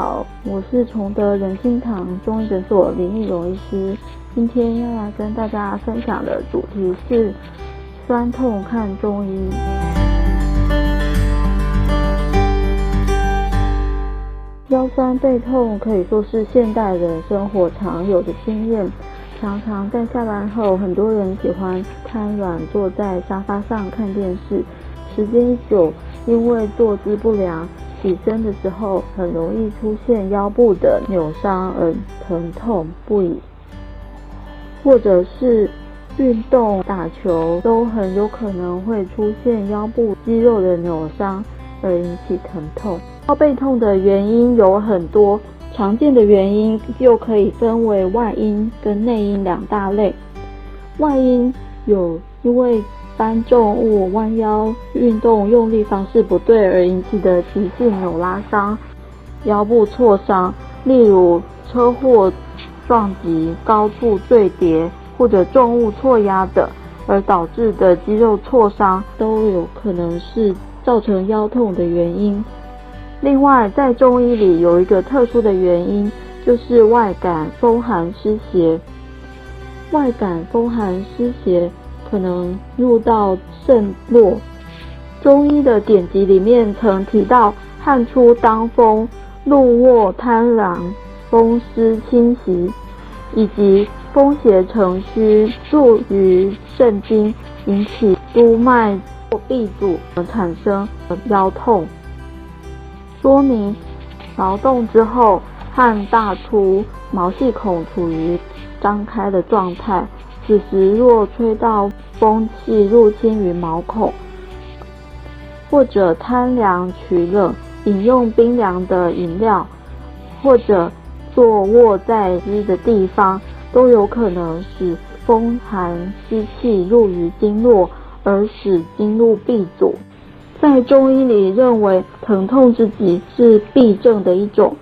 好，我是崇德仁心堂中医诊所林义荣医师。今天要来跟大家分享的主题是酸痛看中医。腰酸背痛可以说是现代人生活常有的经验。常常在下班后，很多人喜欢瘫软坐在沙发上看电视，时间一久，因为坐姿不良，起身的时候很容易出现腰部的扭伤而疼痛不已。或者是运动打球都很有可能会出现腰部肌肉的扭伤而引起疼痛。腰背痛的原因有很多，常见的原因又可以分为外因跟内因两大类。外因有因为搬重物、弯腰运动用力方式不对而引起的急性扭拉伤、腰部挫伤，例如车祸。撞击、高处坠跌或者重物错压等，而导致的肌肉挫伤，都有可能是造成腰痛的原因。另外，在中医里有一个特殊的原因，就是外感风寒湿邪。外感风寒湿邪可能入到肾络。中医的典籍里面曾提到，汗出当风，怒卧贪狼。风湿侵袭，以及风邪成虚入于肾经，引起督脉或闭阻而产生腰痛。说明劳动之后汗大出，毛细孔处于张开的状态，此时若吹到风气入侵于毛孔，或者贪凉取冷，饮用冰凉的饮料，或者。坐卧在湿的地方，都有可能使风寒湿气入于经络，而使经络闭阻。在中医里认为，疼痛之疾是痹症的一种，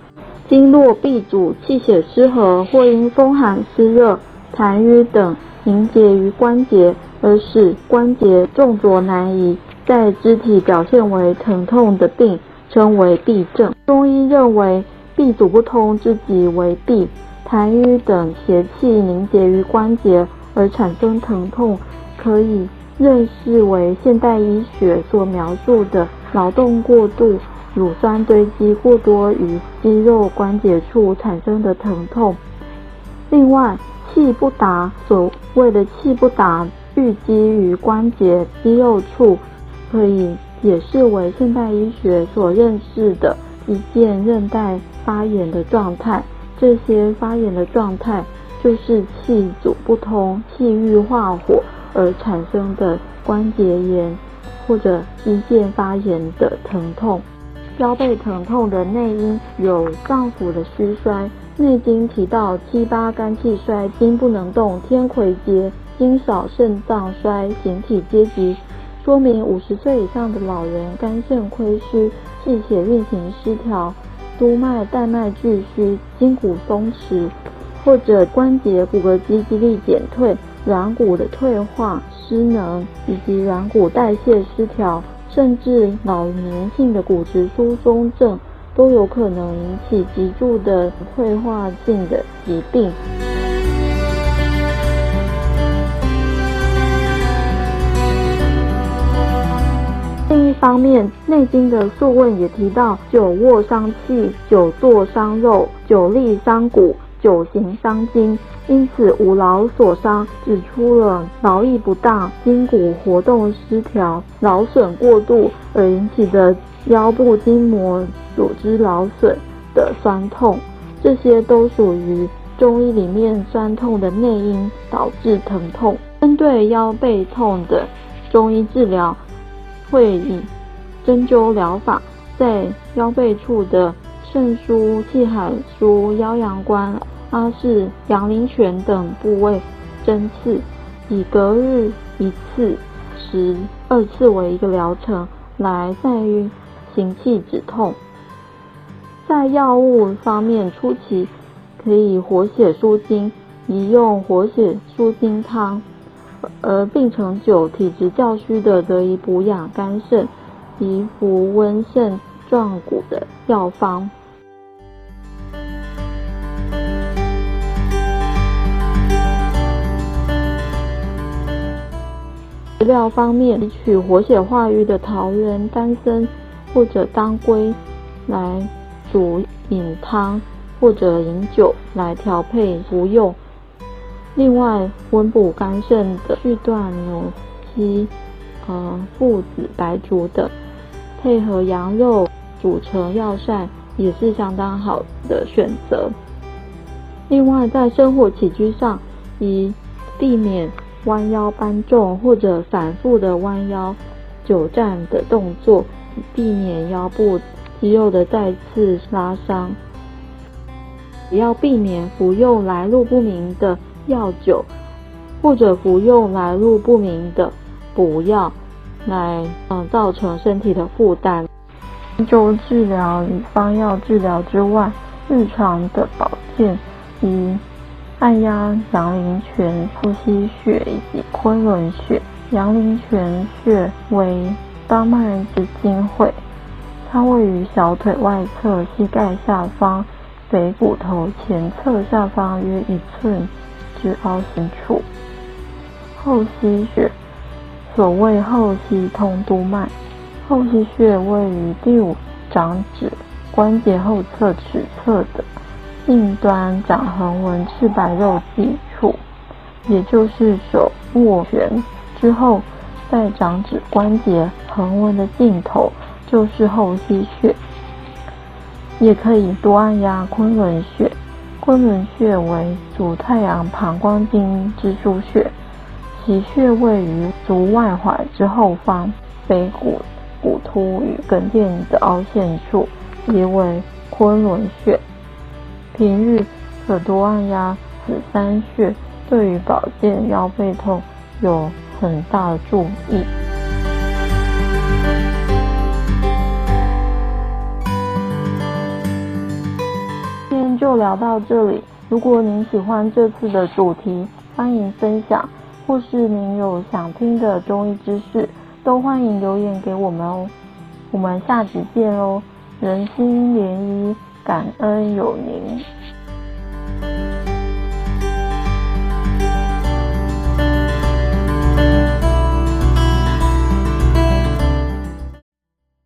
经络闭阻、气血失和，或因风寒湿热、痰瘀等凝结于关节，而使关节重浊难移，在肢体表现为疼痛的病，称为痹症。中医认为。痹阻不通之疾为痹，痰瘀等邪气凝结于关节而产生疼痛，可以认识为现代医学所描述的劳动过度、乳酸堆积过多于肌肉关节处产生的疼痛。另外，气不达，所谓的气不达郁积于关节肌肉处，可以解释为现代医学所认识的一件韧带。发炎的状态，这些发炎的状态就是气阻不通、气郁化火而产生的关节炎或者肌腱发炎的疼痛。腰背疼痛的内因有脏腑的虚衰，《内经》提到七八肝气衰，筋不能动，天癸竭，精少，肾脏衰，形体皆急，说明五十岁以上的老人肝肾亏虚，气血运行失调。督脉、带脉俱虚，筋骨松弛，或者关节骨骼肌肌力减退，软骨的退化、失能，以及软骨代谢失调，甚至老年性的骨质疏松症，都有可能引起脊柱的退化性的疾病。另一方面，《内经》的《素问》也提到：久卧伤气，久坐伤肉，久立伤骨，久行伤筋。因此，五劳所伤，指出了劳逸不当、筋骨活动失调、劳损过度而引起的腰部筋膜组织劳损的酸痛。这些都属于中医里面酸痛的内因导致疼痛。针对腰背痛的中医治疗。会以针灸疗法在腰背处的肾腧、气海腧、腰阳关、阿是、阳陵泉等部位针刺，以隔日一次、十二次为一个疗程，来在于行气止痛。在药物方面，初期可以活血舒筋，宜用活血舒筋汤；而病程久、体质较虚的，则以补养肝肾、宜服温肾壮骨的药方。食疗方面，提取活血化瘀的桃仁、丹参或者当归来。煮饮汤或者饮酒来调配服用。另外，温补肝肾的续断牛膝、呃附子、白术等，配合羊肉煮成药膳，也是相当好的选择。另外，在生活起居上，宜避免弯腰搬重或者反复的弯腰久站的动作，避免腰部。肌肉的再次拉伤，也要避免服用来路不明的药酒，或者服用来路不明的补药，来嗯造成身体的负担。就治疗与方药治疗之外，日常的保健以按压阳陵泉、腹溪穴以及昆仑穴。阳陵泉穴为当脉之经会。它位于小腿外侧膝盖下方腓骨头前侧下方约一寸之凹陷处。后溪穴，所谓后溪通督脉。后溪穴位于第五掌指关节后侧尺侧的近端掌横纹赤白肉际处，也就是手握拳之后，在掌指关节横纹的尽头。就是后溪穴，也可以多按压昆仑穴。昆仑穴为足太阳膀胱经之腧穴，其穴位于足外踝之后方，腓骨骨突与跟腱的凹陷处，即为昆仑穴。平日可多按压此三穴，对于保健腰背痛有很大的助益。今天就聊到这里。如果您喜欢这次的主题，欢迎分享，或是您有想听的中医知识，都欢迎留言给我们哦。我们下集见喽！人心涟漪，感恩有您。